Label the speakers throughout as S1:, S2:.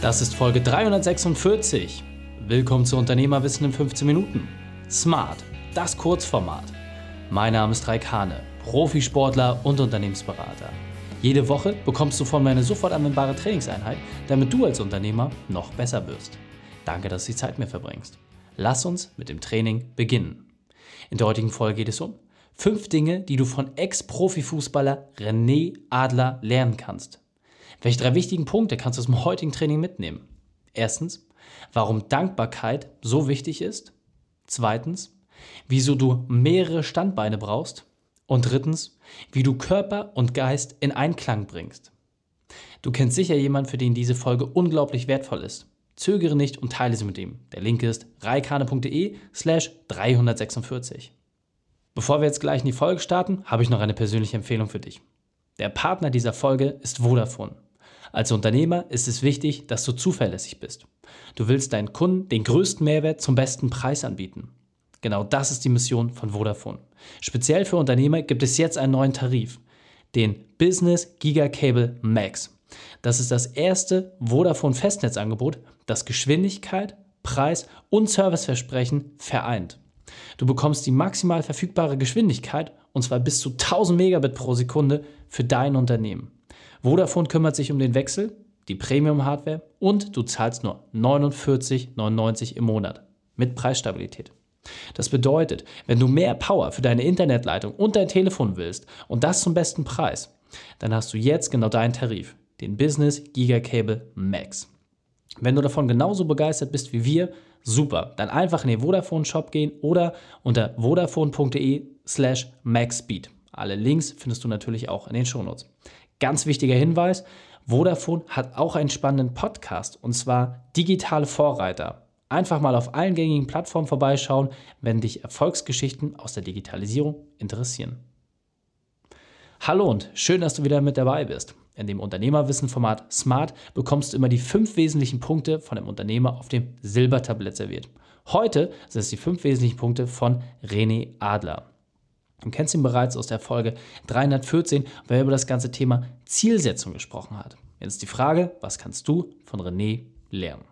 S1: Das ist Folge 346. Willkommen zu Unternehmerwissen in 15 Minuten. Smart, das Kurzformat. Mein Name ist Raik Hane, Profisportler und Unternehmensberater. Jede Woche bekommst du von mir eine sofort anwendbare Trainingseinheit, damit du als Unternehmer noch besser wirst. Danke, dass du die Zeit mir verbringst. Lass uns mit dem Training beginnen. In der heutigen Folge geht es um fünf Dinge, die du von Ex-Profifußballer René Adler lernen kannst. Welche drei wichtigen Punkte kannst du aus dem heutigen Training mitnehmen? Erstens, warum Dankbarkeit so wichtig ist. Zweitens, wieso du mehrere Standbeine brauchst. Und drittens, wie du Körper und Geist in Einklang bringst. Du kennst sicher jemanden, für den diese Folge unglaublich wertvoll ist. Zögere nicht und teile sie mit ihm. Der Link ist reikane.de slash 346. Bevor wir jetzt gleich in die Folge starten, habe ich noch eine persönliche Empfehlung für dich. Der Partner dieser Folge ist Vodafone. Als Unternehmer ist es wichtig, dass du zuverlässig bist. Du willst deinen Kunden den größten Mehrwert zum besten Preis anbieten. Genau das ist die Mission von Vodafone. Speziell für Unternehmer gibt es jetzt einen neuen Tarif, den Business Giga Cable Max. Das ist das erste Vodafone Festnetzangebot, das Geschwindigkeit, Preis und Serviceversprechen vereint. Du bekommst die maximal verfügbare Geschwindigkeit und zwar bis zu 1000 Megabit pro Sekunde für dein Unternehmen. Vodafone kümmert sich um den Wechsel, die Premium-Hardware und du zahlst nur 49,99 im Monat mit Preisstabilität. Das bedeutet, wenn du mehr Power für deine Internetleitung und dein Telefon willst und das zum besten Preis, dann hast du jetzt genau deinen Tarif, den Business Giga Cable Max. Wenn du davon genauso begeistert bist wie wir, super, dann einfach in den Vodafone Shop gehen oder unter vodafone.de slash maxspeed. Alle Links findest du natürlich auch in den Shownotes. Ganz wichtiger Hinweis, Vodafone hat auch einen spannenden Podcast und zwar Digitale Vorreiter. Einfach mal auf allen gängigen Plattformen vorbeischauen, wenn dich Erfolgsgeschichten aus der Digitalisierung interessieren. Hallo und schön, dass du wieder mit dabei bist. In dem Unternehmerwissen-Format Smart bekommst du immer die fünf wesentlichen Punkte von dem Unternehmer auf dem Silbertablett serviert. Heute sind es die fünf wesentlichen Punkte von René Adler. Du kennst ihn bereits aus der Folge 314, wo er über das ganze Thema Zielsetzung gesprochen hat. Jetzt die Frage, was kannst du von René lernen?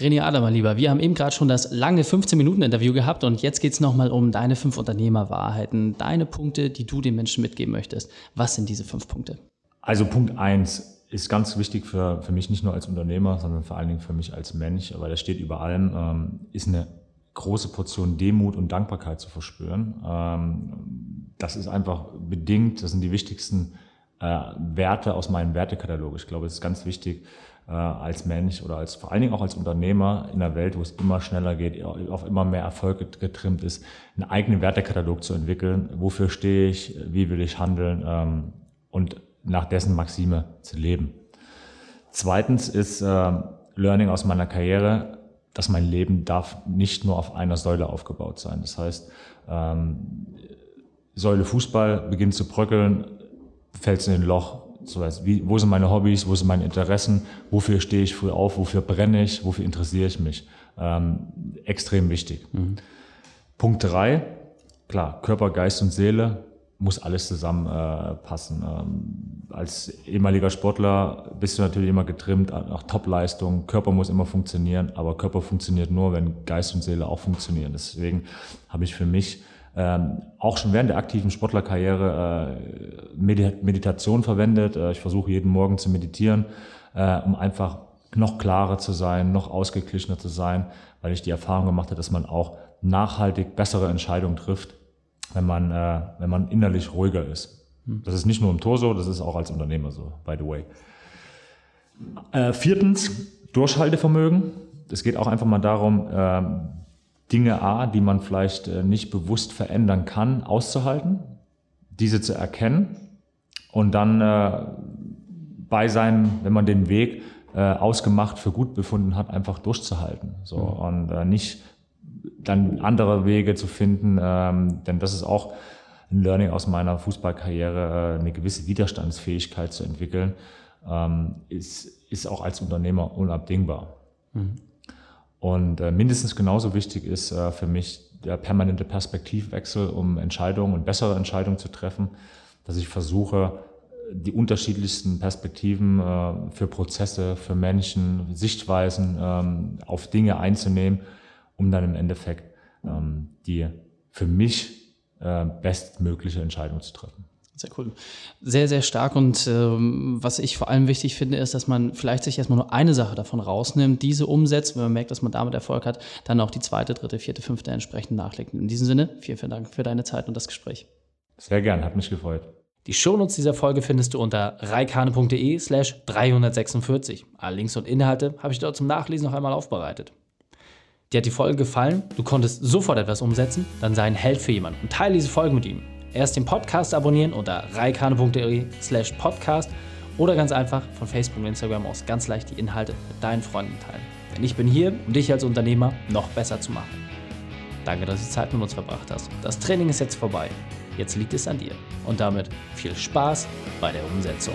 S1: René Adler, mein Lieber, wir haben eben gerade schon das lange 15-Minuten-Interview gehabt und jetzt geht es nochmal um deine fünf Unternehmerwahrheiten, deine Punkte, die du den Menschen mitgeben möchtest. Was sind diese fünf Punkte?
S2: Also Punkt eins ist ganz wichtig für, für mich nicht nur als Unternehmer, sondern vor allen Dingen für mich als Mensch, weil das steht über allem, ähm, ist eine große Portion Demut und Dankbarkeit zu verspüren. Ähm, das ist einfach bedingt, das sind die wichtigsten äh, Werte aus meinem Wertekatalog. Ich glaube, es ist ganz wichtig, äh, als Mensch oder als vor allen Dingen auch als Unternehmer in einer Welt, wo es immer schneller geht, auf immer mehr Erfolg getrimmt ist, einen eigenen Wertekatalog zu entwickeln. Wofür stehe ich? Wie will ich handeln? Ähm, und nach dessen Maxime zu leben. Zweitens ist äh, Learning aus meiner Karriere, dass mein Leben darf nicht nur auf einer Säule aufgebaut sein. Das heißt, ähm, Säule Fußball beginnt zu bröckeln, fällt in ein Loch. So heißt, wie, wo sind meine Hobbys, wo sind meine Interessen, wofür stehe ich früh auf, wofür brenne ich, wofür interessiere ich mich. Ähm, extrem wichtig. Mhm. Punkt drei, klar, Körper, Geist und Seele muss alles zusammenpassen. Äh, ähm, als ehemaliger Sportler bist du natürlich immer getrimmt nach Topleistung. Körper muss immer funktionieren, aber Körper funktioniert nur, wenn Geist und Seele auch funktionieren. Deswegen habe ich für mich ähm, auch schon während der aktiven Sportlerkarriere äh, Meditation verwendet. Äh, ich versuche jeden Morgen zu meditieren, äh, um einfach noch klarer zu sein, noch ausgeglichener zu sein, weil ich die Erfahrung gemacht habe, dass man auch nachhaltig bessere Entscheidungen trifft, wenn man, äh, wenn man innerlich ruhiger ist. Das ist nicht nur im Tor so, das ist auch als Unternehmer so, by the way. Äh, viertens, Durchhaltevermögen. Es geht auch einfach mal darum, äh, Dinge A, die man vielleicht äh, nicht bewusst verändern kann, auszuhalten, diese zu erkennen und dann äh, bei seinem, wenn man den Weg äh, ausgemacht für gut befunden hat, einfach durchzuhalten. So mhm. und äh, nicht dann andere Wege zu finden, ähm, denn das ist auch ein Learning aus meiner Fußballkarriere, äh, eine gewisse Widerstandsfähigkeit zu entwickeln, ähm, ist, ist auch als Unternehmer unabdingbar. Mhm. Und äh, mindestens genauso wichtig ist äh, für mich der permanente Perspektivwechsel, um Entscheidungen und bessere Entscheidungen zu treffen, dass ich versuche, die unterschiedlichsten Perspektiven äh, für Prozesse, für Menschen, Sichtweisen ähm, auf Dinge einzunehmen, um dann im Endeffekt ähm, die für mich äh, bestmögliche Entscheidung zu treffen.
S1: Sehr cool. Sehr, sehr stark. Und ähm, was ich vor allem wichtig finde, ist, dass man vielleicht sich erstmal nur eine Sache davon rausnimmt, diese umsetzt, wenn man merkt, dass man damit Erfolg hat, dann auch die zweite, dritte, vierte, fünfte entsprechend nachlegt. In diesem Sinne, vielen, vielen Dank für deine Zeit und das Gespräch.
S2: Sehr gern, hat mich gefreut.
S1: Die Shownotes dieser Folge findest du unter reikane.de slash 346. Alle Links und Inhalte habe ich dort zum Nachlesen noch einmal aufbereitet. Dir hat die Folge gefallen, du konntest sofort etwas umsetzen, dann sei ein Held für jemanden und teile diese Folge mit ihm. Erst den Podcast abonnieren unter reikane.de slash podcast oder ganz einfach von Facebook und Instagram aus ganz leicht die Inhalte mit deinen Freunden teilen. Denn ich bin hier, um dich als Unternehmer noch besser zu machen. Danke, dass du Zeit mit uns verbracht hast. Das Training ist jetzt vorbei. Jetzt liegt es an dir. Und damit viel Spaß bei der Umsetzung.